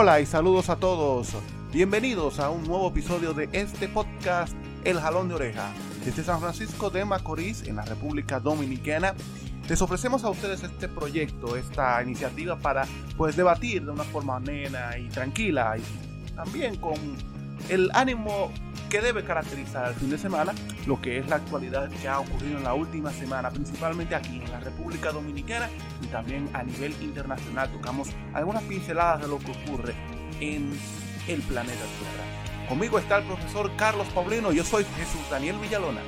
Hola y saludos a todos. Bienvenidos a un nuevo episodio de este podcast El Jalón de Oreja. Desde San Francisco de Macorís, en la República Dominicana, les ofrecemos a ustedes este proyecto, esta iniciativa para pues debatir de una forma amena y tranquila y también con el ánimo que debe caracterizar al fin de semana lo que es la actualidad que ha ocurrido en la última semana, principalmente aquí en la República Dominicana y también a nivel internacional. Tocamos algunas pinceladas de lo que ocurre en el planeta Tierra. Conmigo está el profesor Carlos Paulino, yo soy Jesús Daniel Villalona.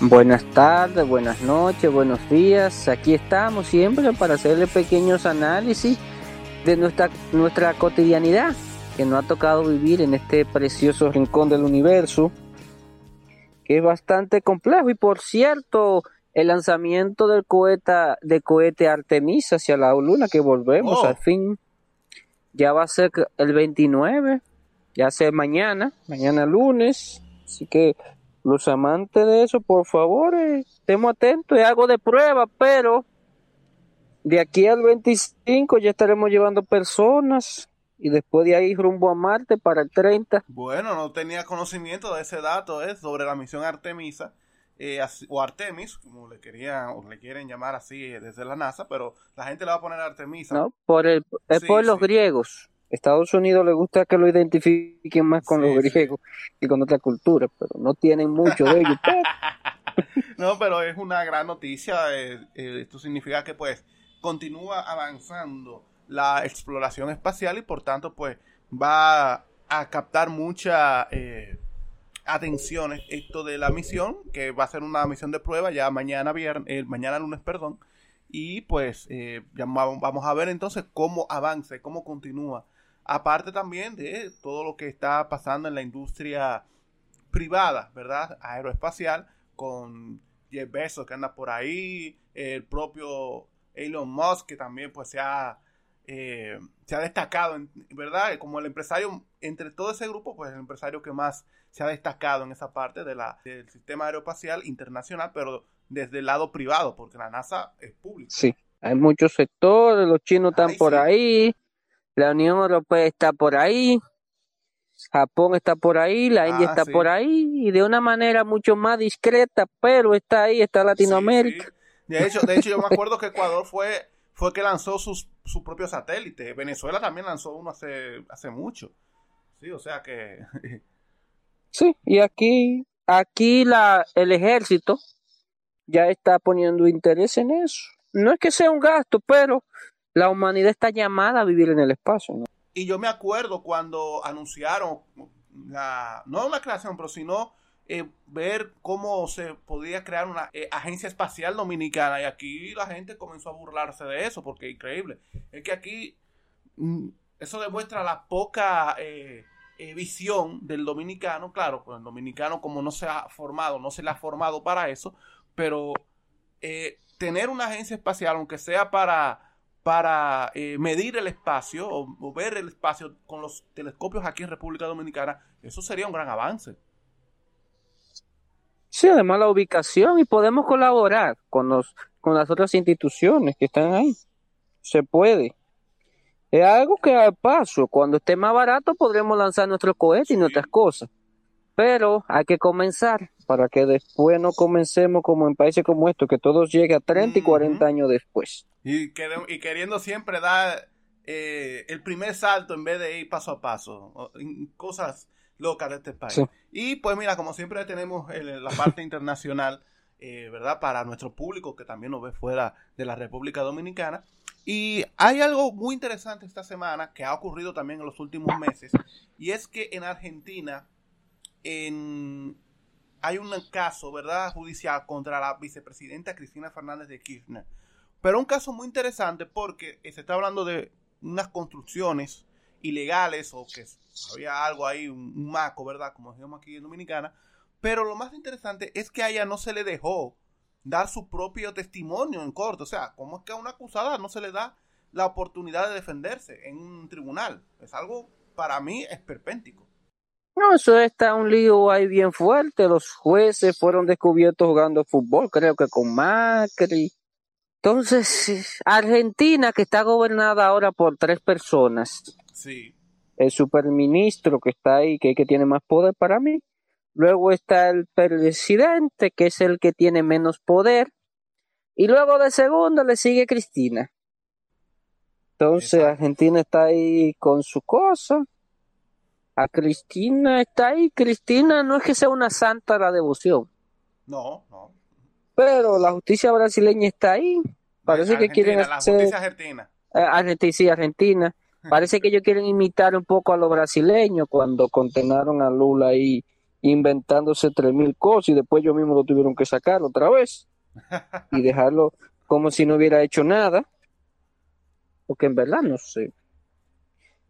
Buenas tardes, buenas noches, buenos días. Aquí estamos siempre para hacerle pequeños análisis de nuestra, nuestra cotidianidad que nos ha tocado vivir en este precioso rincón del universo, que es bastante complejo. Y por cierto, el lanzamiento del cohete, de cohete Artemisa hacia la Luna, que volvemos Oh. al fin, ya va a ser el 29, ya sea mañana, mañana lunes. Así que los amantes de eso, por favor, eh, estemos atentos. Es algo de prueba, pero de aquí al 25 ya estaremos llevando personas y después de ahí rumbo a Marte para el 30. Bueno, no tenía conocimiento de ese dato ¿eh? sobre la misión Artemisa eh, o Artemis, como le querían o le quieren llamar así eh, desde la NASA, pero la gente le va a poner Artemisa. ¿no? Por el, es Sí, por los sí. griegos. Estados Unidos le gusta que lo identifiquen más con Sí, los griegos y con otra cultura, pero no tienen mucho de ellos. No, pero es una gran noticia. eh, eh, esto significa que pues continúa avanzando la exploración espacial y por tanto pues va a captar mucha eh, atención esto de la misión, que va a ser una misión de prueba ya mañana viernes, mañana lunes, perdón. Y pues eh, ya va- vamos a ver entonces cómo avanza, y cómo continúa. Aparte también de todo lo que está pasando en la industria privada, ¿verdad? Aeroespacial, con Jeff Bezos que anda por ahí, el propio Elon Musk que también pues se ha, eh, se ha destacado, ¿verdad? Como el empresario, entre todo ese grupo, pues el empresario que más se ha destacado en esa parte de la, del sistema aeroespacial internacional, pero desde el lado privado, porque la NASA es pública. Sí, hay muchos sectores, los chinos están por sí. ahí, la Unión Europea está por ahí, Japón está por ahí, la India Ah, está sí. por ahí, y de una manera mucho más discreta, pero está ahí, está Latinoamérica. Sí. De hecho, de hecho, yo me acuerdo que Ecuador fue, fue que lanzó sus, su propio satélite. Venezuela también lanzó uno hace, hace mucho. Sí, o sea que. Sí, y aquí, aquí la, el ejército ya está poniendo interés en eso. No es que sea un gasto, pero la humanidad está llamada a vivir en el espacio, ¿no? Y yo me acuerdo cuando anunciaron la, no la creación, pero sino eh, ver cómo se podía crear una eh, agencia espacial dominicana. Y aquí la gente comenzó a burlarse de eso, porque increíble. Es que aquí mm, eso demuestra la poca eh, eh, visión del dominicano. Claro, pues el dominicano como no se ha formado, no se le ha formado para eso, pero tener una agencia espacial, aunque sea para para medir el espacio o, o ver el espacio con los telescopios aquí en República Dominicana, eso sería un gran avance. Sí, además la ubicación y podemos colaborar con los, con las otras instituciones que están ahí. Se puede. Es algo que al paso, cuando esté más barato podremos lanzar nuestro cohete y nuestras cosas. Pero hay que comenzar para que después no comencemos como en países como estos, que todo llegue a 30 y 40 Ujú. años después. Y, queriendo siempre dar eh, el primer salto en vez de ir paso a paso. cosas locas de este país. Sí. Y pues mira, como siempre tenemos la parte internacional, eh, ¿verdad? Para nuestro público que también nos ve fuera de la República Dominicana. Y hay algo muy interesante esta semana que ha ocurrido también en los últimos meses. Y es que en Argentina en, hay un caso, ¿verdad? Judicial contra la vicepresidenta Cristina Fernández de Kirchner. Pero un caso muy interesante porque se está hablando de unas construcciones ilegales o que había algo ahí, un, maco, ¿verdad? Como decimos aquí en Dominicana. Pero lo más interesante es que a ella no se le dejó dar su propio testimonio en corte. O sea, ¿cómo es que a una acusada no se le da la oportunidad de defenderse en un tribunal? Es algo, para mí, esperpéntico. No, eso está un lío ahí bien fuerte. Los jueces fueron descubiertos jugando fútbol, creo que con Macri. Entonces, Argentina, que está gobernada ahora por tres personas. Sí. El superministro que está ahí, que, que tiene más poder para mí. Luego está el presidente, que es el que tiene menos poder. Y luego de segundo le sigue Cristina. Entonces Argentina está ahí con su cosa. A Cristina está ahí. Cristina no es que sea una santa la devoción. No, no. Pero la justicia brasileña está ahí. Parece que quieren hacer... La justicia argentina. Eh, Argentina, sí, Argentina. Parece que ellos quieren imitar un poco a los brasileños cuando condenaron a Lula ahí inventándose tres mil cosas y después ellos mismos lo tuvieron que sacar otra vez y dejarlo como si no hubiera hecho nada. Porque en verdad no sé.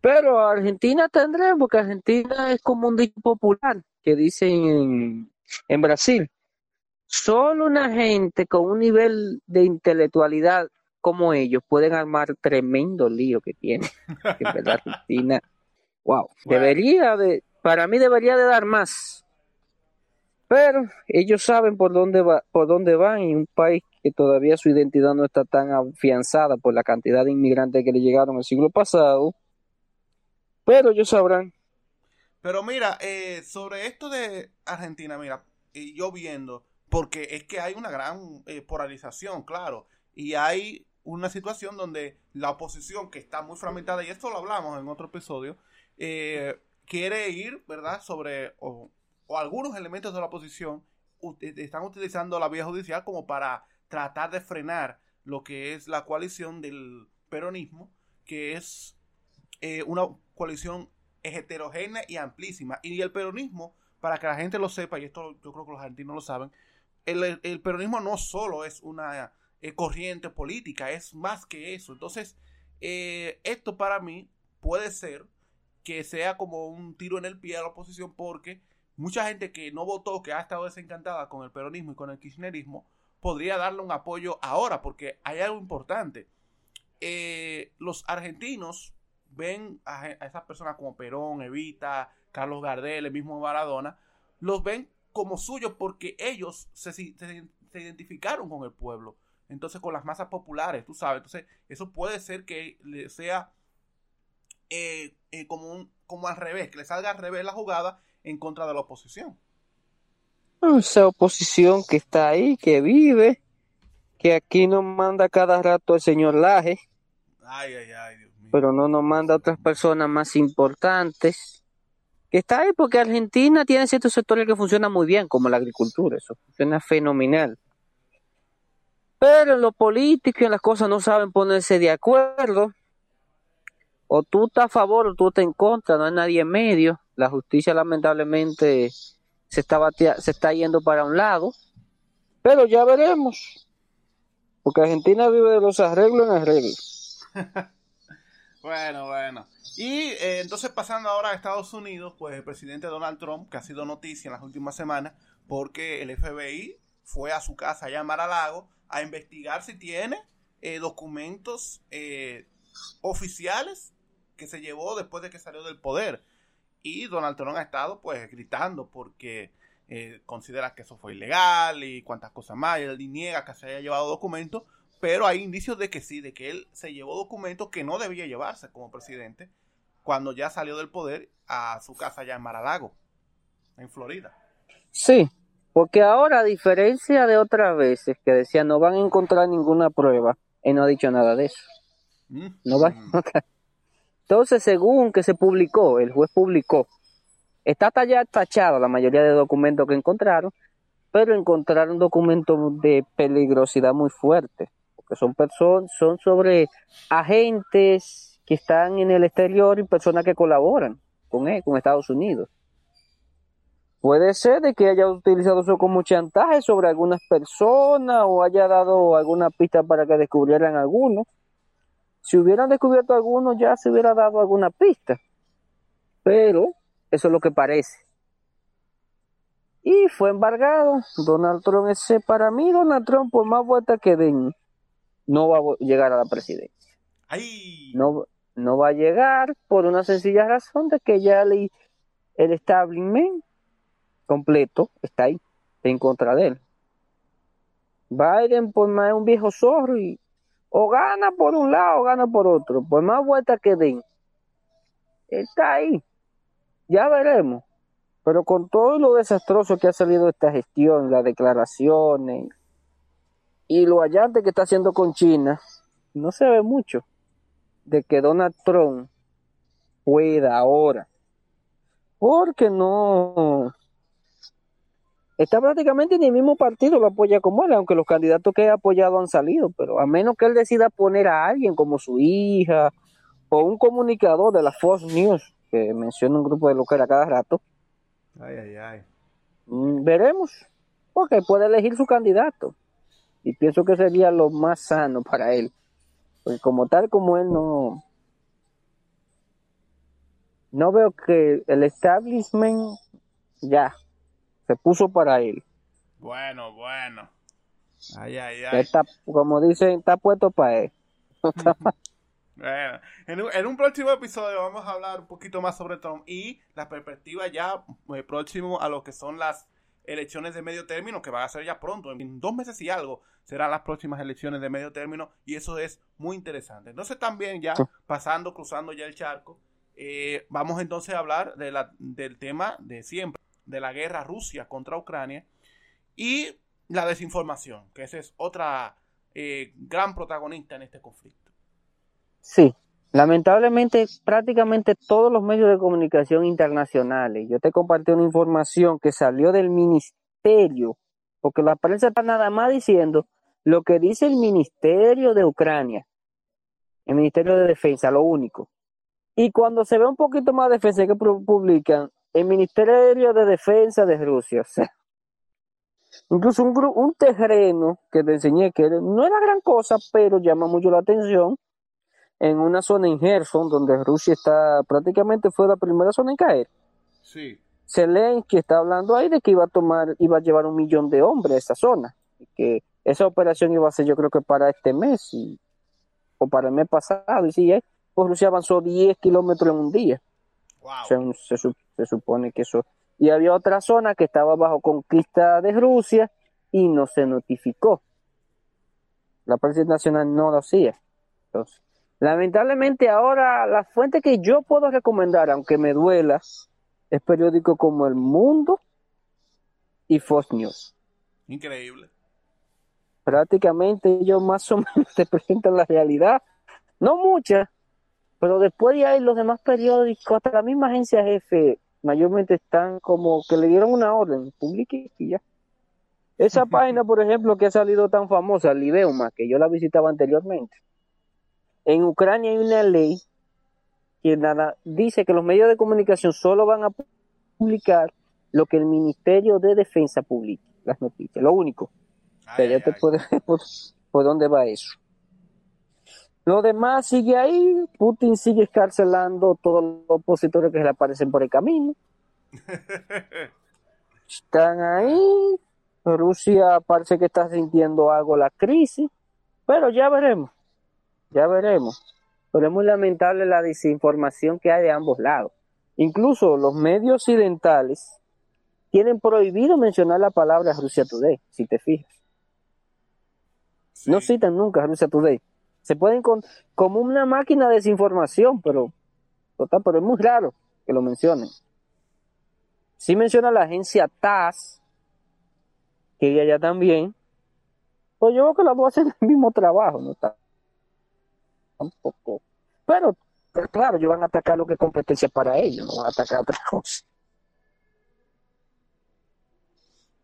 Pero Argentina tendrá, porque Argentina es como un dicho popular que dicen en, Brasil. Solo una gente con un nivel de intelectualidad como ellos pueden armar tremendo lío que tiene. en verdad Argentina, wow, debería de, para mí debería de dar más. Pero ellos saben por dónde va, por dónde van y un país que todavía su identidad no está tan afianzada por la cantidad de inmigrantes que le llegaron el siglo pasado. Pero ellos sabrán. Pero mira, eh, sobre esto de Argentina, mira, y yo viendo, porque es que hay una gran eh, polarización, claro, y hay una situación donde la oposición que está muy fragmentada, y esto lo hablamos en otro episodio, eh, quiere ir, ¿verdad?, sobre, o, o algunos elementos de la oposición eh, están utilizando la vía judicial como para tratar de frenar lo que es la coalición del peronismo, que es una coalición heterogénea y amplísima. Y el peronismo, para que la gente lo sepa, y esto yo creo que los argentinos lo saben, el, peronismo no solo es una eh, corriente política, es más que eso. Entonces, esto para mí puede ser que sea como un tiro en el pie a la oposición porque mucha gente que no votó, que ha estado desencantada con el peronismo y con el kirchnerismo, podría darle un apoyo ahora, porque hay algo importante. Eh, los argentinos ven a, esas personas como Perón, Evita, Carlos Gardel, el mismo Maradona, los ven como suyos porque ellos se, identificaron con el pueblo, entonces con las masas populares, tú sabes, entonces eso puede ser que le sea eh, eh, como, un, como al revés, que le salga al revés la jugada en contra de la oposición. Esa oposición que está ahí, que vive, que aquí nos manda cada rato el señor Laje. Ay, ay, ay, Dios mío. Pero no nos manda otras personas más importantes. Que está ahí porque Argentina tiene ciertos sectores que funcionan muy bien, como la agricultura, eso funciona fenomenal. Pero en lo político y las cosas no saben ponerse de acuerdo. O tú estás a favor o tú estás en contra, no hay nadie en medio. La justicia lamentablemente se está, se está yendo para un lado, pero ya veremos. Porque Argentina vive de los arreglos en arreglos. bueno, bueno. Y eh, entonces pasando ahora a Estados Unidos, pues el presidente Donald Trump, que ha sido noticia en las últimas semanas, porque el FBI fue a su casa allá en Mar-a-Lago a investigar si tiene eh, documentos eh, oficiales que se llevó después de que salió del poder. Y Donald Trump ha estado pues gritando porque eh, considera que eso fue ilegal y cuantas cosas más. Él niega que se haya llevado documentos, pero hay indicios de que sí, de que él se llevó documentos que no debía llevarse como presidente cuando ya salió del poder a su casa allá en Mar-a-Lago, en Florida. Sí, porque ahora, a diferencia de otras veces que decía no van a encontrar ninguna prueba, él no ha dicho nada de eso. Mm. No va encontrar entonces, según que se publicó, el juez publicó, está ya tachado la mayoría de documentos que encontraron, pero encontraron documentos de peligrosidad muy fuerte, porque son personas, son sobre agentes que están en el exterior y personas que colaboran con él, con Estados Unidos. Puede ser de que haya utilizado eso como chantaje sobre algunas personas o haya dado alguna pista para que descubrieran algunos si hubieran descubierto alguno, ya se hubiera dado alguna pista. Pero eso es lo que parece. Y fue embargado. Donald Trump, ese para mí, Donald Trump, por más vueltas que den, no va a llegar a la presidencia. No, no va a llegar por una sencilla razón de que ya el, el establishment completo está ahí, en contra de él. Biden, por más un viejo zorro y O gana por un lado o gana por otro. Por más vueltas que den. Está ahí. Ya veremos. Pero con todo lo desastroso que ha salido esta gestión, las declaraciones y lo hallante que está haciendo con China, no se ve mucho de que Donald Trump pueda ahora. Porque no, está prácticamente en el mismo partido, lo apoya como él, aunque los candidatos que ha apoyado han salido, pero a menos que él decida poner a alguien como su hija o un comunicador de la Fox News, que menciona un grupo de local a cada rato, ay, ay, ay. Mm, veremos, porque puede elegir su candidato. Y pienso que sería lo más sano para él. Porque como tal como él no... No veo que el establishment ya se puso para él. Bueno, bueno. Ay, ay, ay. Está, como dicen, está puesto para él. bueno, en un, en un, próximo episodio vamos a hablar un poquito más sobre Trump y la perspectiva ya eh, próximo a lo que son las elecciones de medio término, que van a ser ya pronto, en dos meses y algo, serán las próximas elecciones de medio término y eso es muy interesante. Entonces también ya pasando, cruzando ya el charco, eh, vamos entonces a hablar de la, del tema de siempre, de la guerra Rusia contra Ucrania y la desinformación, que esa es otra eh, gran protagonista en este conflicto. Sí, lamentablemente prácticamente todos los medios de comunicación internacionales, yo te compartí una información que salió del ministerio, porque la prensa está nada más diciendo lo que dice el ministerio de Ucrania, el ministerio de defensa, lo único. Y cuando se ve un poquito más de defensa que publican, el Ministerio de Defensa de Rusia. O sea, incluso un, un terreno que te enseñé que no era gran cosa, pero llama mucho la atención en una zona en Gerson, donde Rusia está prácticamente fue la primera zona en caer. Sí. Zelensky está hablando ahí de que iba a tomar, iba a llevar un millón de hombres a esa zona, y que esa operación iba a ser yo creo que para este mes o para el mes pasado, y sí, pues Rusia avanzó 10 kilómetros en un día. Wow. se, se supone que eso. Y había otra zona que estaba bajo conquista de Rusia y no se notificó. La Policía Nacional no lo hacía. Entonces, lamentablemente ahora la fuente que yo puedo recomendar, aunque me duela, es periódico como El Mundo y Fox News. Increíble. Prácticamente ellos más o menos te presentan la realidad. No mucha, pero después de ahí los demás periódicos, hasta la misma agencia jefe mayormente están como que le dieron una orden, publique y ya. Esa página, por ejemplo, que ha salido tan famosa, Lideuma, que yo la visitaba anteriormente. En Ucrania hay una ley que nada dice que los medios de comunicación solo van a publicar lo que el Ministerio de Defensa publique, las noticias, lo único. Pero ya te puedes por, por dónde va eso. Lo demás sigue ahí, Putin sigue escarcelando todos los opositores que se le aparecen por el camino. Están ahí, Rusia parece que está sintiendo algo la crisis, pero ya veremos, ya veremos. Pero es muy lamentable la desinformación que hay de ambos lados. Incluso los medios occidentales tienen prohibido mencionar la palabra Rusia Today, si te fijas. No citan nunca Rusia Today. Se pueden con, como una máquina de desinformación, pero, total, pero es muy raro que lo mencionen. Sí menciona la agencia TAS, que ella ya también, pues yo creo que las dos hacen el mismo trabajo, no está tampoco. Pero, pero claro, ellos van a atacar lo que es competencia para ellos, no van a atacar otra cosa.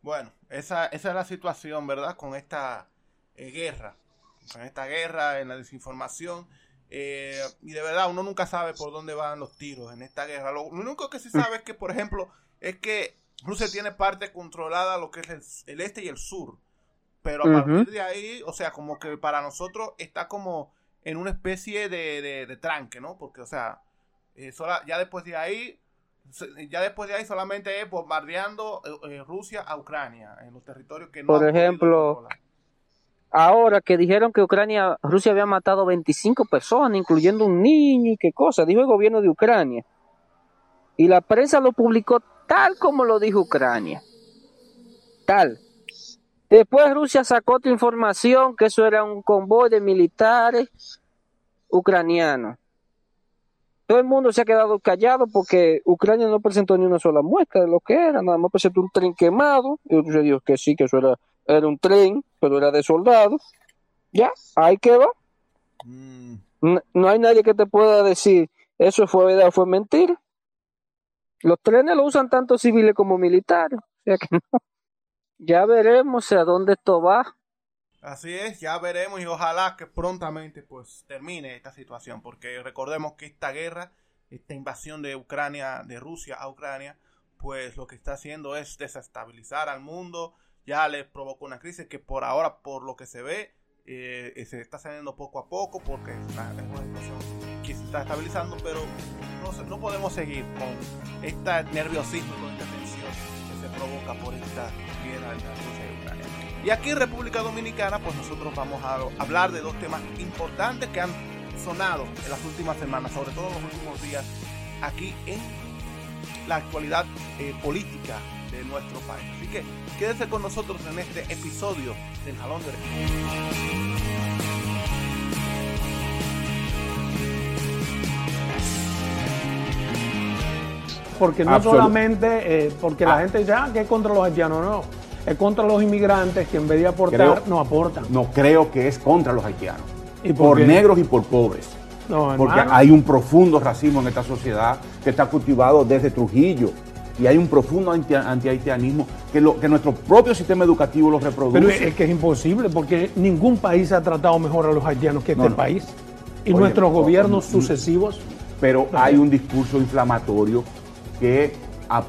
Bueno, esa, esa es la situación, ¿verdad? Con esta eh, guerra en esta guerra, en la desinformación. Eh, y de verdad, uno nunca sabe por dónde van los tiros en esta guerra. Lo, único que sí sabe es que, por ejemplo, es que Rusia tiene parte controlada lo que es el, este y el sur. Pero a partir de ahí, o sea, como que para nosotros está como en una especie de, de, tranque, ¿no? Porque, o sea, eh, ya después de ahí, ya después de ahí solamente es bombardeando eh, Rusia a Ucrania, en los territorios que no Por ejemplo, ahora que dijeron que Ucrania, Rusia había matado 25 personas, incluyendo un niño y qué cosa, dijo el gobierno de Ucrania. Y la prensa lo publicó tal como lo dijo Ucrania. Tal. Después Rusia sacó otra información que eso era un convoy de militares ucranianos. Todo el mundo se ha quedado callado porque Ucrania no presentó ni una sola muestra de lo que era, nada más presentó un tren quemado. Y otros dijo que sí, que eso era, era un tren, pero era de soldados. Ya, ahí quedó. Mm. No, no, hay nadie que te pueda decir eso fue verdad o fue mentira. Los trenes lo usan tanto civiles como militares. O sea que no. Ya veremos a dónde esto va. Así es, ya veremos y ojalá que prontamente pues termine esta situación, porque recordemos que esta guerra, esta invasión de Ucrania, de Rusia a Ucrania, pues lo que está haciendo es desestabilizar al mundo, ya le provocó una crisis que por ahora, por lo que se ve, eh, se está saliendo poco a poco, porque es una, situación que se está estabilizando, pero no, podemos seguir con este nerviosismo, con esta tensión que se provoca por esta y aquí en República Dominicana, pues nosotros vamos a hablar de dos temas importantes que han sonado en las últimas semanas, sobre todo en los últimos días, aquí en la actualidad eh, política de nuestro país. Así que quédense con nosotros en este episodio del Jalón de Porque no solamente eh, porque la ah. gente ya que es contra los haitianos, no es contra los inmigrantes que en vez de aportar no aportan. No creo que es contra los haitianos. ¿Y por, negros y por pobres. Porque hay un profundo racismo en esta sociedad que está cultivado desde Trujillo. Y hay un profundo anti-haitianismo que, lo, que nuestro propio sistema educativo lo reproduce. Pero es que es imposible porque ningún país ha tratado mejor a los haitianos que este país. Y nuestros gobiernos sucesivos. Pero hay un discurso inflamatorio que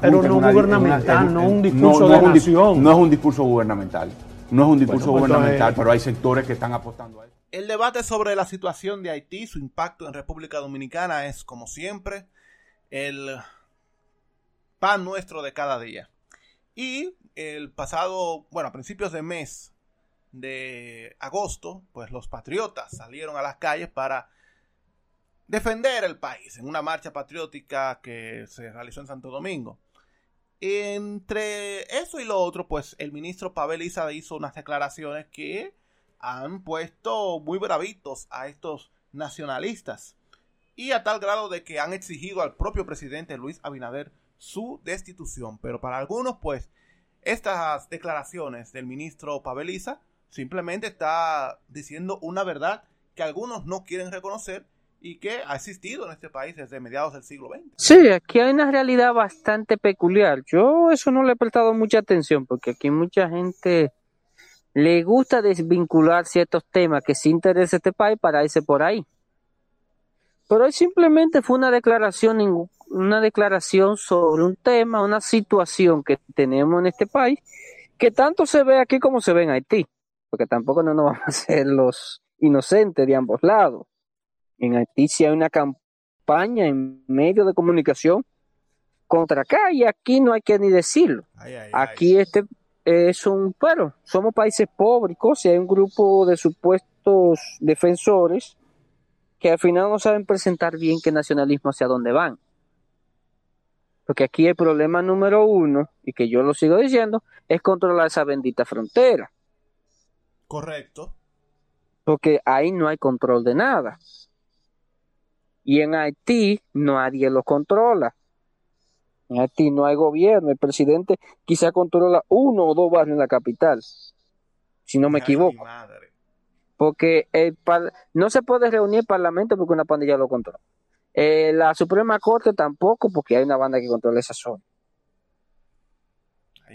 pero no gubernamental, no un discurso de nación. no es un discurso gubernamental. No es un discurso pues, gubernamental, pero hay sectores que están apostando a eso. El debate sobre la situación de Haití, su impacto en República Dominicana es, como siempre, el pan nuestro de cada día. Y el pasado, bueno, a principios de mes de agosto, pues los patriotas salieron a las calles para defender el país en una marcha patriótica que se realizó en Santo Domingo. Entre eso y lo otro, pues el ministro Pavel Isa hizo unas declaraciones que han puesto muy bravitos a estos nacionalistas y a tal grado de que han exigido al propio presidente Luis Abinader su destitución. Pero para algunos, pues, estas declaraciones del ministro Pavel Isa simplemente está diciendo una verdad que algunos no quieren reconocer y que ha existido en este país desde mediados del siglo XX. Sí, aquí hay una realidad bastante peculiar. Yo eso no le he prestado mucha atención porque aquí mucha gente le gusta desvincular ciertos temas que sí interesa este país para irse por ahí. Pero simplemente fue una declaración, una declaración sobre un tema, una situación que tenemos en este país, que tanto se ve aquí como se ve en Haití, porque tampoco no nos vamos a hacer los inocentes de ambos lados. En Haití sí hay una campaña en medio de comunicación contra acá y aquí no hay que ni decirlo. aquí este es un, pero somos países pobres y hay un grupo de supuestos defensores que al final no saben presentar bien qué nacionalismo hacia dónde van. Porque aquí el problema número uno, y que yo lo sigo diciendo, es controlar esa bendita frontera. Correcto. Porque ahí no hay control de nada. Y en Haití nadie lo controla. En Haití no hay gobierno. El presidente quizá controla uno o dos barrios en la capital, si no me equivoco. Porque el no se puede reunir el parlamento porque una pandilla lo controla. Eh, la Suprema Corte tampoco porque hay una banda que controla esa zona.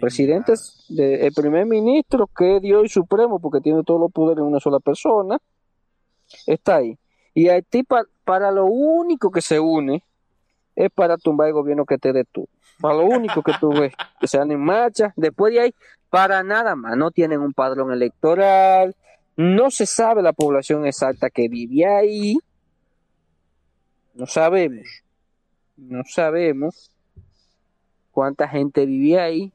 Presidente, el primer ministro que es Dios y Supremo porque tiene todos los poderes en una sola persona, está ahí. Y Haití para lo único que se une es para tumbar el gobierno que te tú. Para lo único que tú ves, que se dan en marcha. Después de ahí, para nada más. No tienen un padrón electoral. No se sabe la población exacta que vive ahí. No sabemos. No sabemos cuánta gente vive ahí.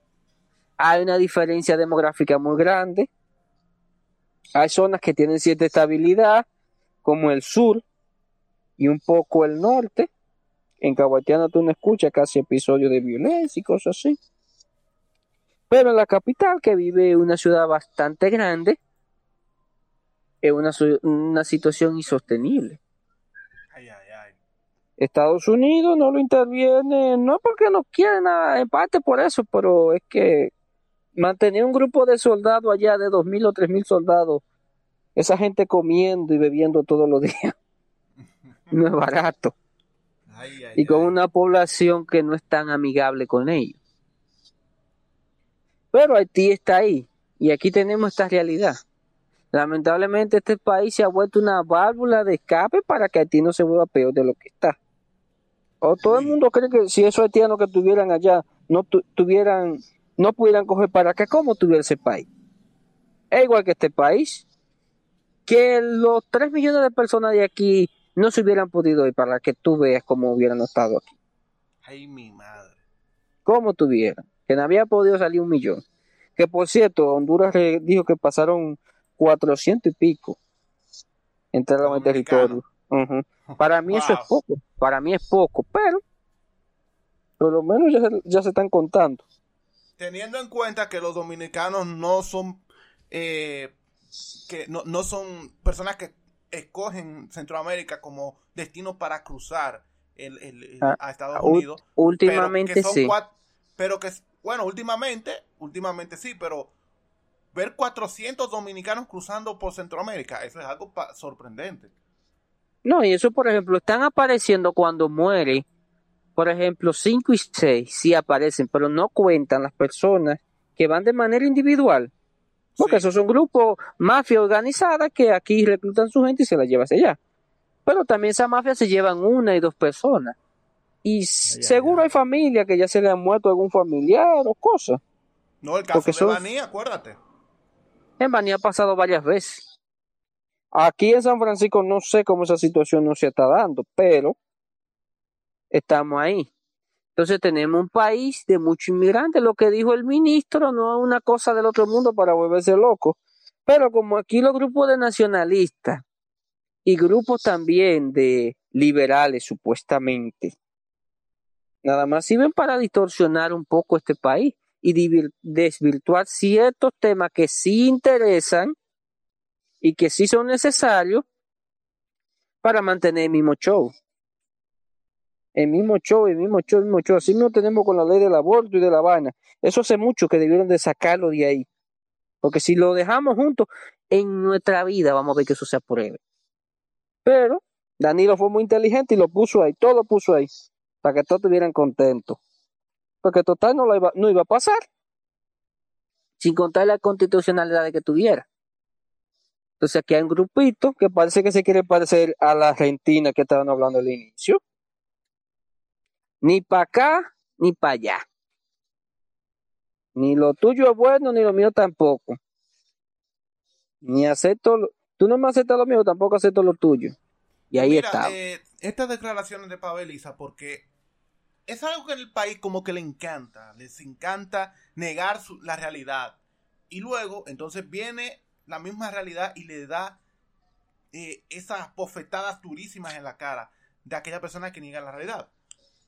Hay una diferencia demográfica muy grande. Hay zonas que tienen cierta estabilidad como el sur y un poco el norte. En Cabatiana tú no escuchas casi episodios de violencia y cosas así. Pero en la capital, que vive una ciudad bastante grande, es una, una situación insostenible. Estados Unidos no lo interviene, no porque no quiere nada, en parte por eso, pero es que mantener un grupo de soldados allá de dos mil o tres mil soldados, esa gente comiendo y bebiendo todos los días, no es barato. y con una población que no es tan amigable con ellos. Pero Haití está ahí y aquí tenemos esta realidad. Lamentablemente este país se ha vuelto una válvula de escape para que Haití no se vuelva peor de lo que está. O todo el mundo cree que si esos haitianos que estuvieran allá no tuvieran, no pudieran coger para acá, ¿cómo tuviera ese país? Es igual que este país, que los 3 millones de personas de aquí no se hubieran podido ir para que tú veas cómo hubieran estado aquí. Ay, mi madre. ¿Cómo tuvieran? Que no había podido salir un millón. Que por cierto, Honduras dijo que pasaron 400 y pico entraron en territorio. Para mí eso es poco, para mí es poco, pero por lo menos ya se, están contando. Teniendo en cuenta que los dominicanos no son eh, que no, no, son personas que escogen Centroamérica como destino para cruzar el, ah, a Estados Unidos. Últimamente sí. pero que, bueno, últimamente, últimamente sí, pero ver 400 dominicanos cruzando por Centroamérica, eso es algo sorprendente. No, y eso, por ejemplo, están apareciendo cuando muere, por ejemplo, 5 y 6 sí aparecen, pero no cuentan las personas que van de manera individual. Porque esos son grupos, mafia organizada que aquí reclutan su gente y se la lleva hacia allá. Pero también esa mafia se llevan una y dos personas. Y seguro hay familias que ya se le han muerto algún familiar o cosas. No, el caso de Bani, acuérdate. En Bani ha pasado varias veces. Aquí en San Francisco no sé cómo esa situación no se está dando, pero estamos ahí. Entonces tenemos un país de muchos inmigrantes. Lo que dijo el ministro no es una cosa del otro mundo para volverse loco. Pero como aquí los grupos de nacionalistas y grupos también de liberales supuestamente, nada más sirven para distorsionar un poco este país y desvirtuar ciertos temas que sí interesan y que sí son necesarios para mantener el mismo show. El mismo show, el mismo show, el mismo show. Así mismo tenemos con la ley del aborto y de la vaina. Eso hace mucho que debieron de sacarlo de ahí. Porque si lo dejamos juntos, en nuestra vida vamos a ver que eso se apruebe. Pero Danilo fue muy inteligente y lo puso ahí, todo lo puso ahí, para que todos estuvieran contentos. Porque total no, iba, no iba a pasar, sin contar la constitucionalidad que tuviera. Entonces aquí hay un grupito que parece que se quiere parecer a la Argentina que estaban hablando al inicio. Ni para acá, ni para allá. Ni lo tuyo es bueno, ni lo mío tampoco. Ni acepto, tú no me aceptas lo mío, tampoco acepto lo tuyo. Y ahí está. Eh, estas declaraciones de Pabeliza, porque es algo que en el país como que le encanta, les encanta negar la realidad. Y luego, entonces viene la misma realidad y le da eh, esas bofetadas durísimas en la cara de aquella persona que niega la realidad.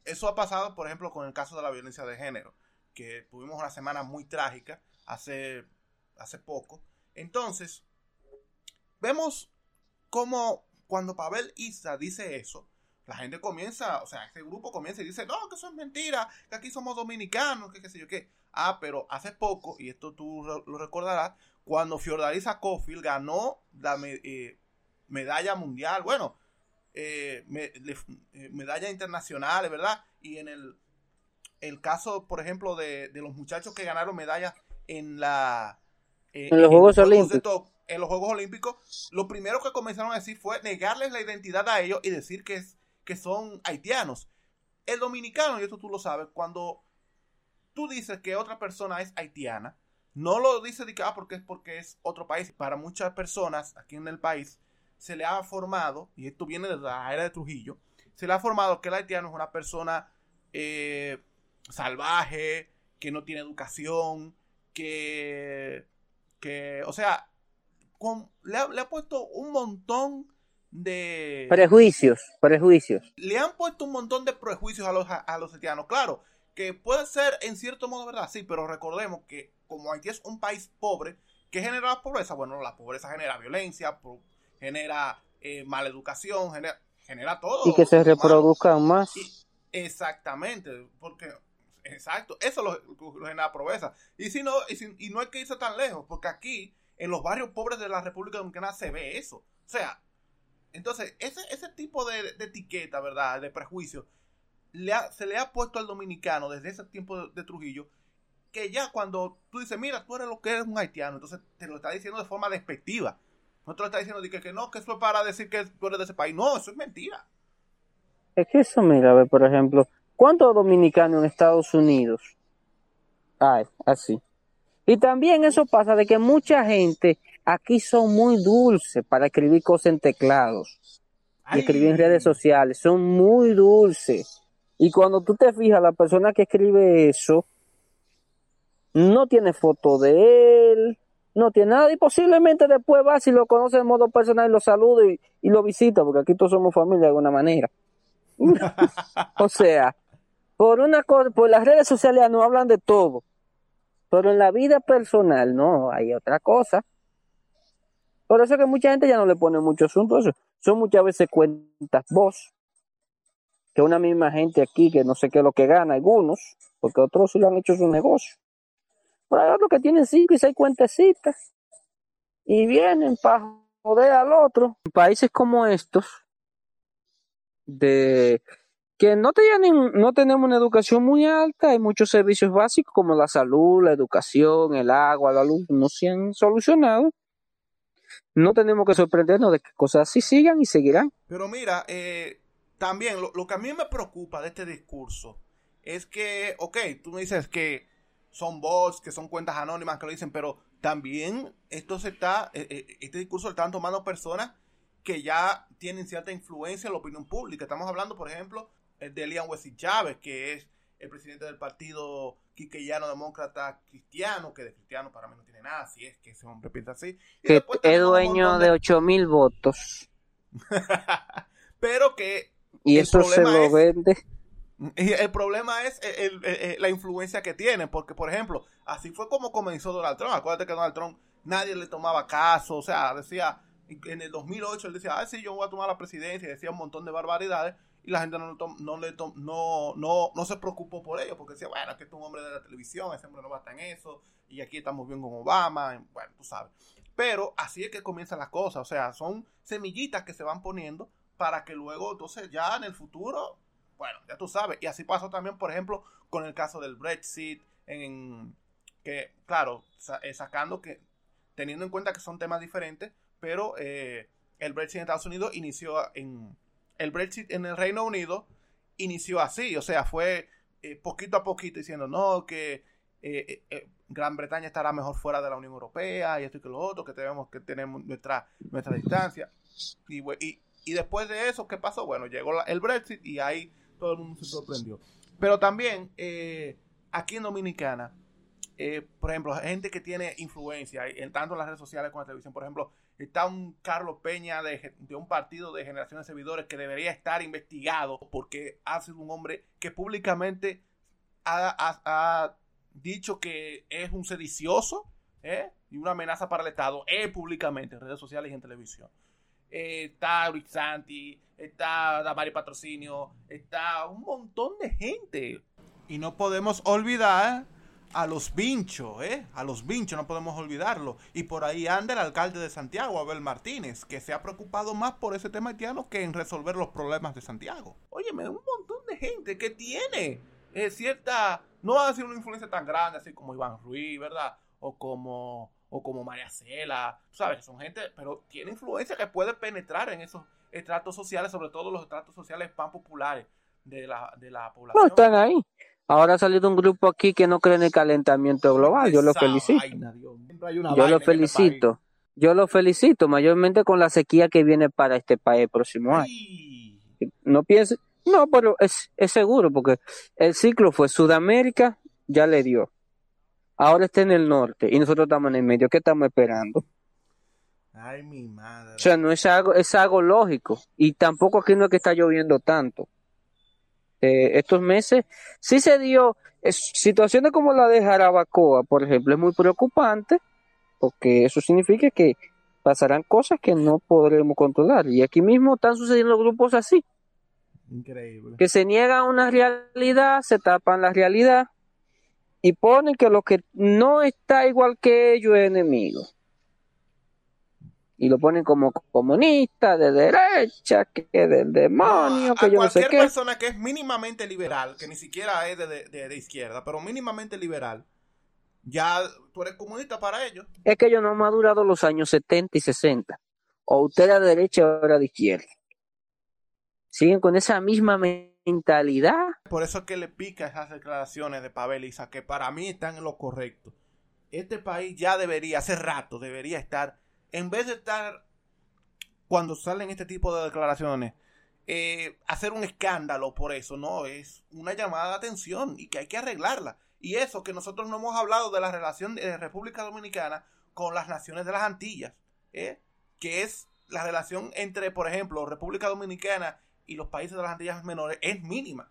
Eso ha pasado, por ejemplo, con el caso de la violencia de género, que tuvimos una semana muy trágica hace, hace poco. Entonces, vemos cómo cuando Pavel Isa dice eso, la gente comienza, o sea, este grupo comienza y dice, no, que eso es mentira, que aquí somos dominicanos, que qué sé yo qué. Ah, pero hace poco, y esto tú lo recordarás, cuando Fiordalisa Cofield ganó la eh, medalla mundial, bueno, eh, eh, medalla internacional, ¿verdad? Y en el, el caso, por ejemplo, de, los muchachos que ganaron medallas en la... en los Juegos Olímpicos. en los Juegos Olímpicos, lo primero que comenzaron a decir fue negarles la identidad a ellos y decir que, es, que son haitianos. El dominicano, y esto tú lo sabes, cuando tú dices que otra persona es haitiana, no lo dice de que, ah, porque es porque es otro país. Para muchas personas aquí en el país se le ha formado, y esto viene de la era de Trujillo, se le ha formado que el haitiano es una persona eh, salvaje, que no tiene educación, que, que o sea, le, ha, puesto un montón de... Prejuicios, prejuicios. Le han puesto un montón de prejuicios a los, a los haitianos. Claro, que puede ser en cierto modo verdad, sí, pero recordemos que como Haití es un país pobre, ¿qué genera la pobreza? Bueno, la pobreza genera violencia, genera eh, mala educación, genera, genera todo. Y que se reproduzcan más. exactamente, porque Exacto, eso lo, lo genera pobreza. Y si no, y, y, no hay que irse tan lejos, porque aquí, en los barrios pobres de la República Dominicana, se ve eso. O sea, entonces, ese, ese tipo de, etiqueta, ¿verdad? De prejuicio, le se le ha puesto al dominicano desde ese tiempo de, Trujillo, que ya cuando tú dices, mira, tú eres lo que eres un haitiano, entonces te lo está diciendo de forma despectiva. No te lo está diciendo que, que no, que eso es para decir que tú eres de ese país. No, eso es mentira. Es que eso, mira, a ver, por ejemplo, ¿Cuántos dominicanos en Estados Unidos? Ay, así. Y también eso pasa de que mucha gente aquí son muy dulces para escribir cosas en teclados y escribir en redes sociales. Son muy dulces. Y cuando tú te fijas, la persona que escribe eso no tiene foto de él, no tiene nada y posiblemente después va si lo conoce de modo personal y lo saluda y, y lo visita, porque aquí todos somos familia de alguna manera. o sea, por una cosa, por las redes sociales no hablan de todo, pero en la vida personal no, hay otra cosa. Por eso que mucha gente ya no le pone mucho asunto a eso. Son muchas veces cuentas vos, que una misma gente aquí que no sé qué es lo que gana, algunos, porque otros sí lo han hecho su negocio. Pero hay otros que tienen cinco y seis cuentecitas y vienen para joder al otro. En países como estos, de que no, tienen, no tenemos una educación muy alta, hay muchos servicios básicos como la salud, la educación, el agua, la luz, no se han solucionado. No tenemos que sorprendernos de que cosas así sigan y seguirán. Pero mira, eh, también lo, que a mí me preocupa de este discurso es que, ok, tú me dices que son bots, que son cuentas anónimas que lo dicen, pero también esto se está, eh, eh, este discurso lo están tomando personas que ya tienen cierta influencia en la opinión pública. Estamos hablando, por ejemplo, el de Elian Wesley Chávez, que es el presidente del partido quiqueyano demócrata cristiano, que de cristiano para mí no tiene nada, si es que ese hombre piensa así. que es dueño de... 8 mil votos. Pero que... Y eso se lo vende. El problema es la influencia que tiene, porque por ejemplo, así fue como comenzó Donald Trump. Acuérdate que Donald Trump nadie le tomaba caso, o sea, decía, en el 2008 él decía, ah, sí, yo voy a tomar la presidencia, y decía un montón de barbaridades, y la gente no, no, le no, no, no se preocupó por ello, porque decía, bueno, que es un hombre de la televisión, ese hombre no va a estar en eso, y aquí estamos bien con Obama, bueno, tú sabes. Pero así es que comienzan las cosas, o sea, son semillitas que se van poniendo para que luego, entonces ya en el futuro, bueno, ya tú sabes, y así pasó también, por ejemplo, con el caso del Brexit, en que, claro, eh, sacando que, teniendo en cuenta que son temas diferentes, pero eh, el Brexit en Estados Unidos inició en el Brexit en el Reino Unido inició así, o sea, fue eh, poquito a poquito diciendo, no, que eh, eh, Gran Bretaña estará mejor fuera de la Unión Europea y esto y que lo otro, que tenemos que tenemos nuestra, nuestra distancia. Y, y, después de eso, ¿qué pasó? Bueno, llegó el Brexit y ahí todo el mundo se sorprendió. Pero también aquí en Dominicana, por ejemplo, gente que tiene influencia, en tanto en las redes sociales como en la televisión, por ejemplo, está un Carlos Peña de, un partido de generación de servidores que debería estar investigado porque ha sido un hombre que públicamente ha, dicho que es un sedicioso ¿eh? y una amenaza para el Estado eh, públicamente en redes sociales y en televisión. Eh, está Rick Santi, está Damari Patrocinio, está un montón de gente. Y no podemos olvidar a los vinchos, ¿eh? A los vinchos, no podemos olvidarlo. Y por ahí anda el alcalde de Santiago, Abel Martínez, que se ha preocupado más por ese tema haitiano que en resolver los problemas de Santiago. Óyeme, un montón de gente que tiene eh, cierta, no va a decir una influencia tan grande así como Iván Ruiz, ¿verdad? O como, o como María Cela, ¿sabes? Son gente, pero tiene influencia que puede penetrar en esos estratos sociales, sobre todo los estratos sociales pan populares de la, de la población. No están ahí. Ahora ha salido un grupo aquí que no cree en el calentamiento global. Yo lo felicito. Yo lo felicito. Yo lo felicito, mayormente con la sequía que viene para este país el próximo año. No piense, no, pero es, es seguro, porque el ciclo fue Sudamérica, ya le dio. Ahora está en el norte y nosotros estamos en el medio. ¿Qué estamos esperando? Ay, mi madre. O sea, no es algo, es algo lógico. Y tampoco aquí no es que está lloviendo tanto. eh, estos meses, sí se dio situaciones como la de Jarabacoa, por ejemplo, es muy preocupante porque eso significa que pasarán cosas que no podremos controlar. Y aquí mismo están sucediendo grupos así. Increíble. Que se niegan a una realidad, se tapan la realidad y ponen que lo que no está igual que ellos es enemigo y lo ponen como comunista, de derecha, que del demonio, que yo no sé qué. Cualquier persona que es mínimamente liberal, que ni siquiera es de, de, izquierda, pero mínimamente liberal, ya tú eres comunista para ellos. Es que ellos no han madurado los años 70 y 60. O usted era de derecha o era de izquierda. Siguen con esa misma mentalidad. Por eso es que le pica esas declaraciones de Paveliza, que para mí están en lo correcto. Este país ya debería, hace rato, debería estar en vez de estar, cuando salen este tipo de declaraciones, eh, hacer un escándalo por eso, no, es una llamada de atención y que hay que arreglarla. Y eso que nosotros no hemos hablado de la relación de República Dominicana con las naciones de las Antillas, ¿eh? que es la relación entre, por ejemplo, República Dominicana y los países de las Antillas menores, es mínima.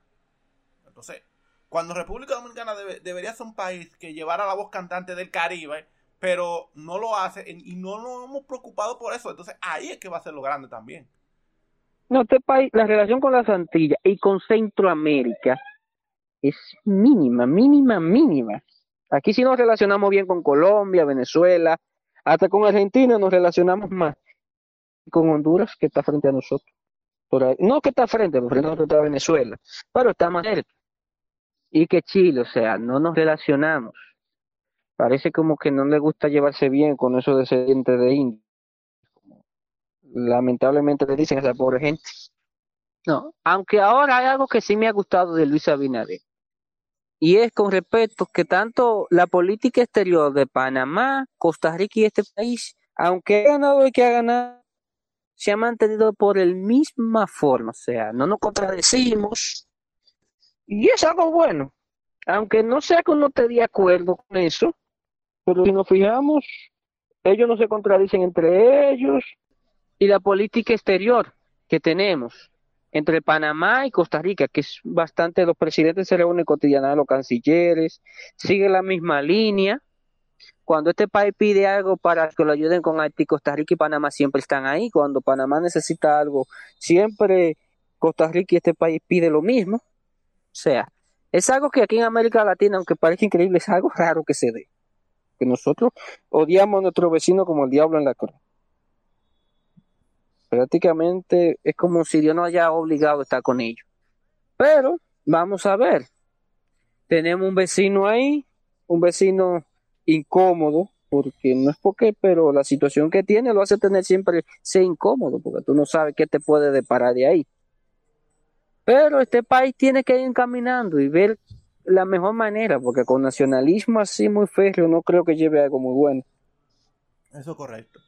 Entonces, cuando República Dominicana debería ser un país que llevara la voz cantante del Caribe, pero no lo hace y no nos hemos preocupado por eso. Entonces ahí es que va a ser lo grande también. No, este país, la relación con las Antillas y con Centroamérica es mínima, mínima, mínima. Aquí sí nos relacionamos bien con Colombia, Venezuela, hasta con Argentina nos relacionamos más. Con Honduras, que está frente a nosotros. Por no que está frente, frente a nosotros Venezuela, pero está más cerca. Y que Chile, o sea, no nos relacionamos parece como que no le gusta llevarse bien con esos descendientes de indios. Lamentablemente le dicen a esa pobre gente. No, aunque ahora hay algo que sí me ha gustado de Luis Abinader. Y es con respecto que tanto la política exterior de Panamá, Costa Rica y este país, aunque ha ganado y que ha ganado, se ha mantenido por el misma forma. O sea, no nos contradecimos. Y es algo bueno. Aunque no sea que uno esté de acuerdo con eso, pero si nos fijamos, ellos no se contradicen entre ellos y la política exterior que tenemos entre Panamá y Costa Rica, que es bastante, los presidentes se reúnen cotidianamente, los cancilleres, sigue la misma línea. Cuando este país pide algo para que lo ayuden con Haití, Costa Rica y Panamá siempre están ahí. Cuando Panamá necesita algo, siempre Costa Rica y este país pide lo mismo. O sea, es algo que aquí en América Latina, aunque parezca increíble, es algo raro que se dé que nosotros odiamos a nuestro vecino como el diablo en la cruz. Prácticamente es como si Dios nos haya obligado a estar con ellos. Pero vamos a ver. Tenemos un vecino ahí, un vecino incómodo, porque no es porque, pero la situación que tiene lo hace tener siempre ser incómodo, porque tú no sabes qué te puede deparar de ahí. Pero este país tiene que ir encaminando y ver la mejor manera, porque con nacionalismo así muy férreo no creo que lleve algo muy bueno. Eso es correcto.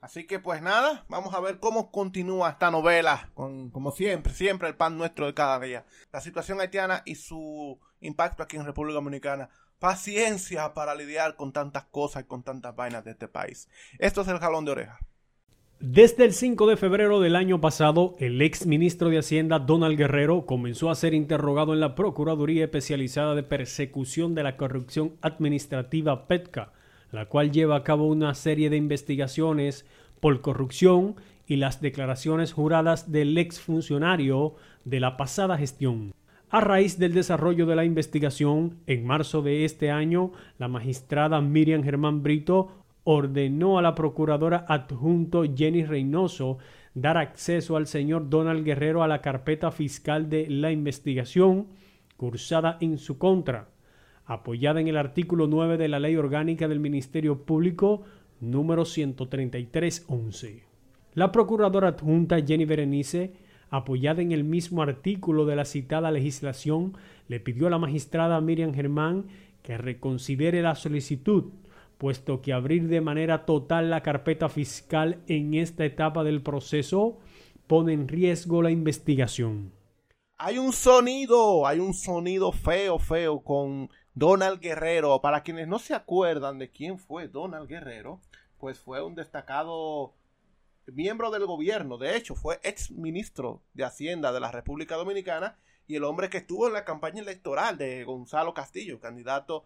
Así que pues nada, vamos a ver cómo continúa esta novela, con, como siempre, siempre el pan nuestro de cada día. La situación haitiana y su impacto aquí en República Dominicana. Paciencia para lidiar con tantas cosas y con tantas vainas de este país. Esto es el jalón de oreja. Desde el 5 de febrero del año pasado, el ex ministro de Hacienda Donald Guerrero comenzó a ser interrogado en la Procuraduría Especializada de Persecución de la Corrupción Administrativa PETCA, la cual lleva a cabo una serie de investigaciones por corrupción y las declaraciones juradas del ex funcionario de la pasada gestión. A raíz del desarrollo de la investigación, en marzo de este año, la magistrada Miriam Germán Brito ordenó a la procuradora adjunto Jenny Reynoso dar acceso al señor Donald Guerrero a la carpeta fiscal de la investigación cursada en su contra, apoyada en el artículo 9 de la Ley Orgánica del Ministerio Público número 13311. La procuradora adjunta Jenny Berenice, apoyada en el mismo artículo de la citada legislación, le pidió a la magistrada Miriam Germán que reconsidere la solicitud puesto que abrir de manera total la carpeta fiscal en esta etapa del proceso pone en riesgo la investigación. Hay un sonido, hay un sonido feo, feo con Donald Guerrero. Para quienes no se acuerdan de quién fue Donald Guerrero, pues fue un destacado miembro del gobierno. De hecho, fue ex ministro de Hacienda de la República Dominicana y el hombre que estuvo en la campaña electoral de Gonzalo Castillo, candidato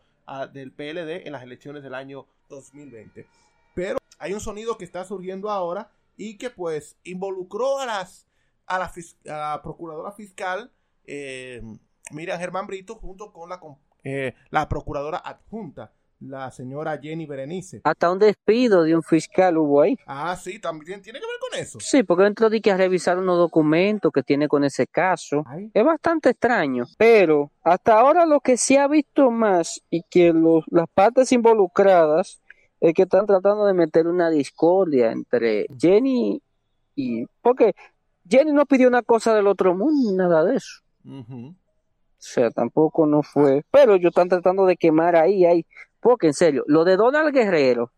del PLD en las elecciones del año 2020. Pero hay un sonido que está surgiendo ahora y que pues involucró a las a la, procuradora fiscal eh, Miriam Germán Brito junto con la, eh, la procuradora adjunta la señora Jenny Berenice. Hasta un despido de un fiscal hubo ahí. Ah, sí, también tiene que ver con eso. Sí, porque dentro de que revisar unos documentos que tiene con ese caso. Es bastante extraño. Pero hasta ahora lo que se ha visto más y que los, las partes involucradas es que están tratando de meter una discordia entre Jenny y... Porque Jenny no pidió una cosa del otro mundo, nada de eso. O sea, tampoco no fue. Pero ellos están tratando de quemar ahí, ahí. Porque en serio, lo de Donald Guerrero,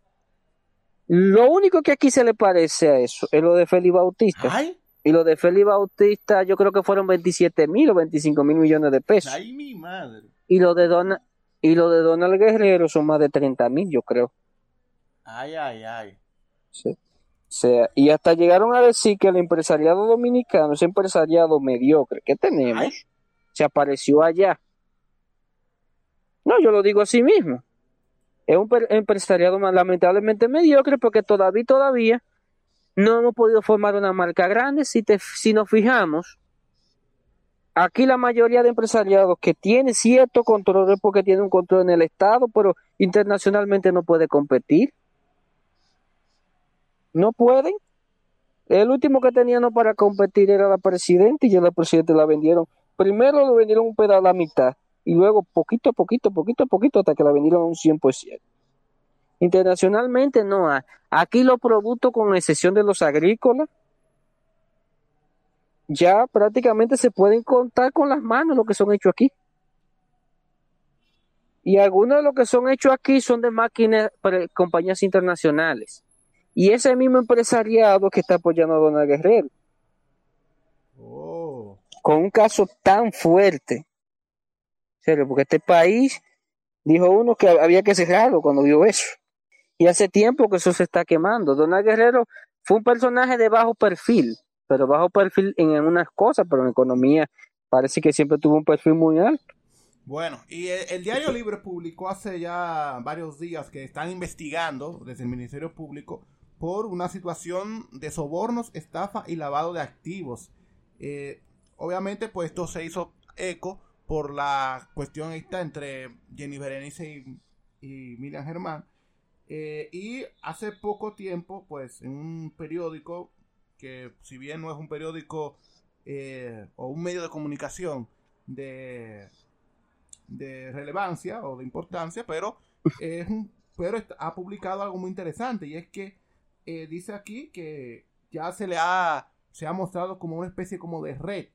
lo único que aquí se le parece a eso es lo de Félix Bautista. Y lo de Félix Bautista, yo creo que fueron 27 mil o 25 mil millones de pesos. Ay, mi madre. Y lo de Donald, y lo de Donald Guerrero son más de 30 mil, yo creo. Ay, ay, ay. Sí. O sea, y hasta llegaron a decir que el empresariado dominicano, ese empresariado mediocre que tenemos, se apareció allá. No, yo lo digo así mismo. Es un empresariado lamentablemente mediocre porque todavía todavía no hemos podido formar una marca grande. Si te si nos fijamos aquí la mayoría de empresariados que tiene cierto control es porque tiene un control en el estado pero internacionalmente no puede competir. No pueden. El último que tenían para competir era la presidenta y ya la presidenta la vendieron primero lo vendieron un pedazo a la mitad y luego poquito a poquito, poquito a poquito hasta que la vendieron a un 100%. Internacionalmente no hay. Aquí los productos, con excepción de los agrícolas, ya prácticamente se pueden contar con las manos lo que son hechos aquí. Y algunos de los que son hechos aquí son de máquinas para compañías internacionales. Y ese mismo empresariado que está apoyando a Donald Guerrero. Oh. Con un caso tan fuerte serio, porque este país dijo uno que había que cerrarlo cuando vio eso. Y hace tiempo que eso se está quemando. Donald Guerrero fue un personaje de bajo perfil, pero bajo perfil en algunas cosas, pero en economía parece que siempre tuvo un perfil muy alto. Bueno, y el, Diario Libre publicó hace ya varios días que están investigando desde el Ministerio Público por una situación de sobornos, estafa y lavado de activos. Eh, obviamente, pues esto se hizo eco por la cuestión esta entre Jenny Berenice y, Miriam Germán. Eh, y hace poco tiempo, pues, en un periódico, que si bien no es un periódico eh, o un medio de comunicación de, de relevancia o de importancia, pero, es pero ha publicado algo muy interesante y es que eh, dice aquí que ya se le ha, se ha mostrado como una especie como de red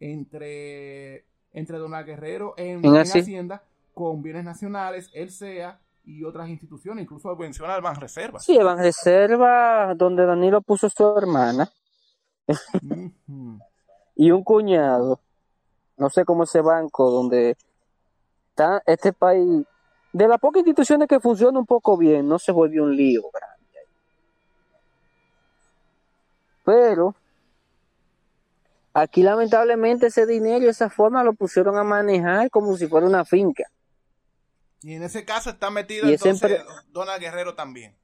entre entre Donald Guerrero en, Hacienda con bienes nacionales, el SEA y otras instituciones, incluso menciona el Reserva. Sí, el Reserva, donde Danilo puso su hermana y un cuñado. No sé cómo ese banco donde está este país, de las pocas instituciones que funciona un poco bien, no se volvió un lío grande. Pero Aquí lamentablemente ese dinero y esa forma lo pusieron a manejar como si fuera una finca. Y en ese caso está metido entonces Donald Guerrero también.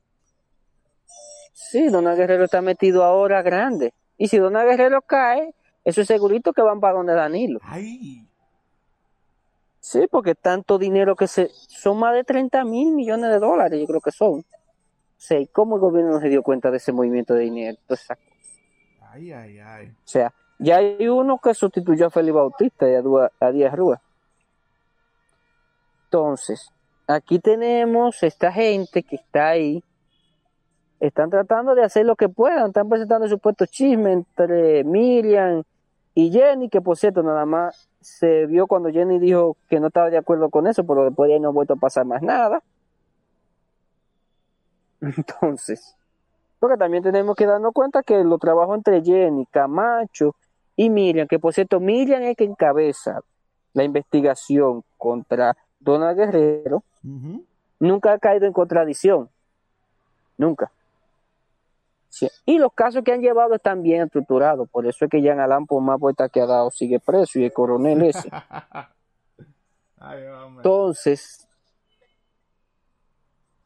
Sí, Donald Guerrero está metido ahora grande. Y si Donald Guerrero cae, eso es segurito que van para donde Danilo. Ay. Sí, porque tanto dinero que se... Son más de 30 mil millones de dólares, yo creo que son. Sí, ¿cómo el gobierno no se dio cuenta de ese movimiento de dinero? Ay, ay, ay. O sea, ya hay uno que sustituyó a Félix Bautista y a, Díaz Rúa. Entonces, aquí tenemos esta gente que está ahí. Están tratando de hacer lo que puedan. Están presentando supuestos chismes entre Miriam y Jenny, que por cierto, nada más se vio cuando Jenny dijo que no estaba de acuerdo con eso, pero después de ahí no ha vuelto a pasar más nada. Entonces, porque también tenemos que darnos cuenta que los trabajos entre Jenny, Camacho y Miriam, que por cierto, Miriam es que encabeza la investigación contra Donald Guerrero, nunca ha caído en contradicción. Nunca. Y los casos que han llevado están bien estructurados. Por eso es que Jean Alain, por más vueltas que ha dado, sigue preso y el coronel ese. Entonces,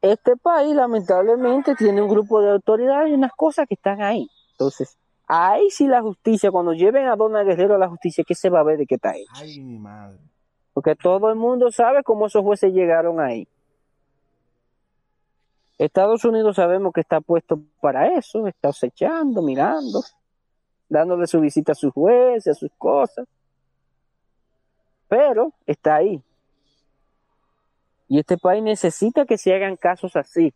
este país lamentablemente tiene un grupo de autoridades y unas cosas que están ahí. Entonces, ahí sí la justicia, cuando lleven a Dona Guerrero a la justicia, ¿qué se va a ver de qué está hecho? Ay, mi madre. Porque todo el mundo sabe cómo esos jueces llegaron ahí. Estados Unidos sabemos que está puesto para eso, está acechando, mirando, dándole su visita a sus jueces, a sus cosas. Pero está ahí. Y este país necesita que se hagan casos así.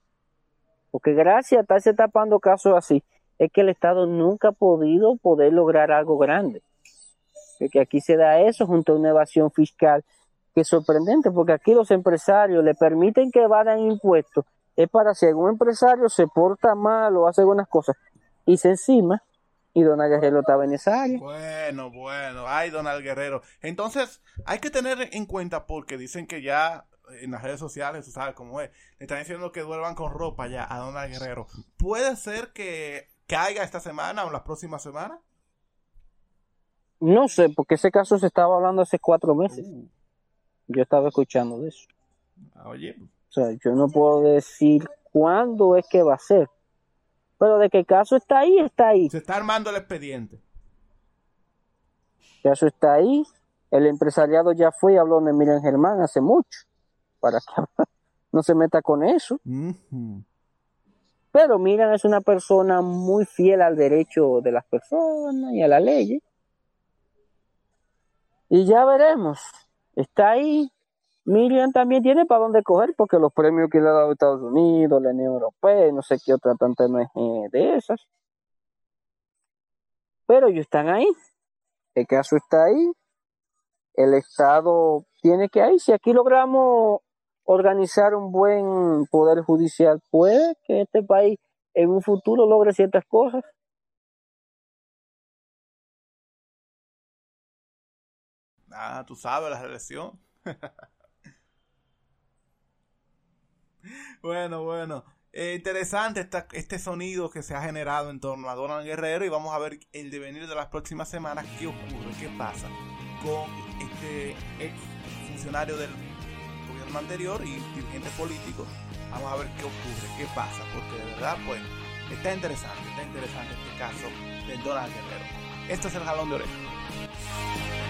Porque gracias a estarse tapando casos así, es que el Estado nunca ha podido poder lograr algo grande. Que aquí se da eso junto a una evasión fiscal que es sorprendente, porque aquí los empresarios le permiten que evadan impuestos. Es para si algún empresario se porta mal o hace algunas cosas y se encima y Donald Guerrero estaba en esa área. Bueno, bueno, ay, Donald Guerrero. Entonces, hay que tener en cuenta porque dicen que ya en las redes sociales, tú sabes cómo es, le están diciendo que duerman con ropa ya a Donald Guerrero. ¿Puede ser que caiga esta semana o las próximas semanas? No sé, porque ese caso se estaba hablando hace cuatro meses. Uh. Yo estaba escuchando de eso. Ah, oye. O sea, yo no puedo decir cuándo es que va a ser. Pero de que el caso está ahí, está ahí. Se está armando el expediente. El caso está ahí. El empresariado ya fue y habló de Miriam Germán hace mucho. Para que no se meta con eso. Pero Miriam es una persona muy fiel al derecho de las personas y a la ley. Y ya veremos. Está ahí. Miriam también tiene para dónde coger porque los premios que le ha dado Estados Unidos, la Unión Europea, no sé qué otra tanta ONG de esas. Pero ellos están ahí. El caso está ahí. El Estado tiene que ir. Si aquí logramos organizar un buen poder judicial, puede que este país en un futuro logre ciertas cosas. Ah, tú sabes la reelección. bueno, bueno. Eh, interesante este sonido que se ha generado en torno a Donald Guerrero y vamos a ver el devenir de las próximas semanas, qué ocurre, qué pasa con este ex funcionario del anterior y dirigente político. Vamos a ver qué ocurre, qué pasa, porque de verdad, pues, está interesante, está interesante este caso de Donald Guerrero. Este es el jalón de oreja.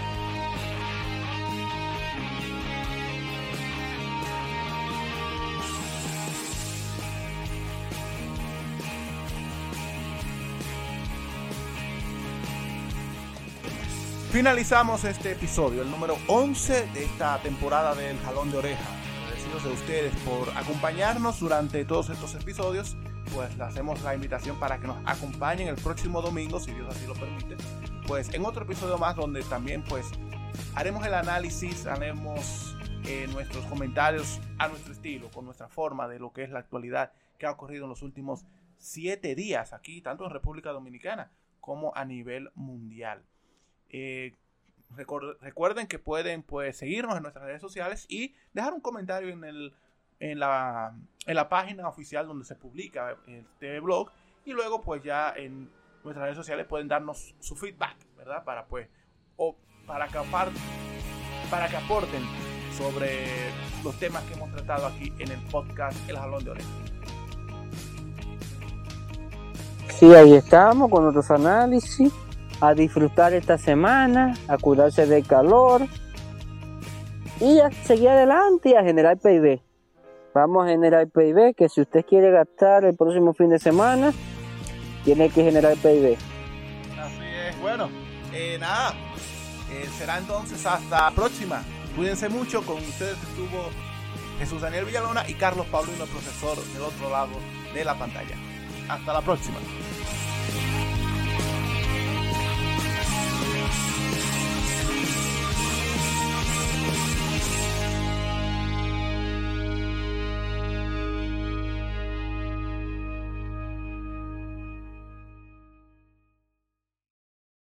Finalizamos este episodio, el número 11 de esta temporada del Jalón de Oreja. Agradecidos de ustedes por acompañarnos durante todos estos episodios. Pues le hacemos la invitación para que nos acompañen el próximo domingo, si Dios así lo permite. Pues en otro episodio más donde también pues haremos el análisis, haremos eh, nuestros comentarios a nuestro estilo, con nuestra forma de lo que es la actualidad que ha ocurrido en los últimos siete días aquí, tanto en República Dominicana como a nivel mundial. Eh, recuerden que pueden pues, seguirnos en nuestras redes sociales y dejar un comentario en, el, en, la, en la página oficial donde se publica este blog y luego pues ya en nuestras redes sociales pueden darnos su feedback, ¿verdad? Para pues o para que, para que aporten sobre los temas que hemos tratado aquí en el podcast El Jalón de Oreja. Sí, ahí estamos con nuestros análisis a disfrutar esta semana, a cuidarse del calor y a seguir adelante y a generar PIB. Vamos a generar PIB que si usted quiere gastar el próximo fin de semana, tiene que generar PIB. Así es, bueno, eh, nada, eh, será entonces hasta la próxima. Cuídense mucho, con ustedes estuvo Jesús Daniel Villalona y Carlos Paulino, profesor del otro lado de la pantalla. Hasta la próxima.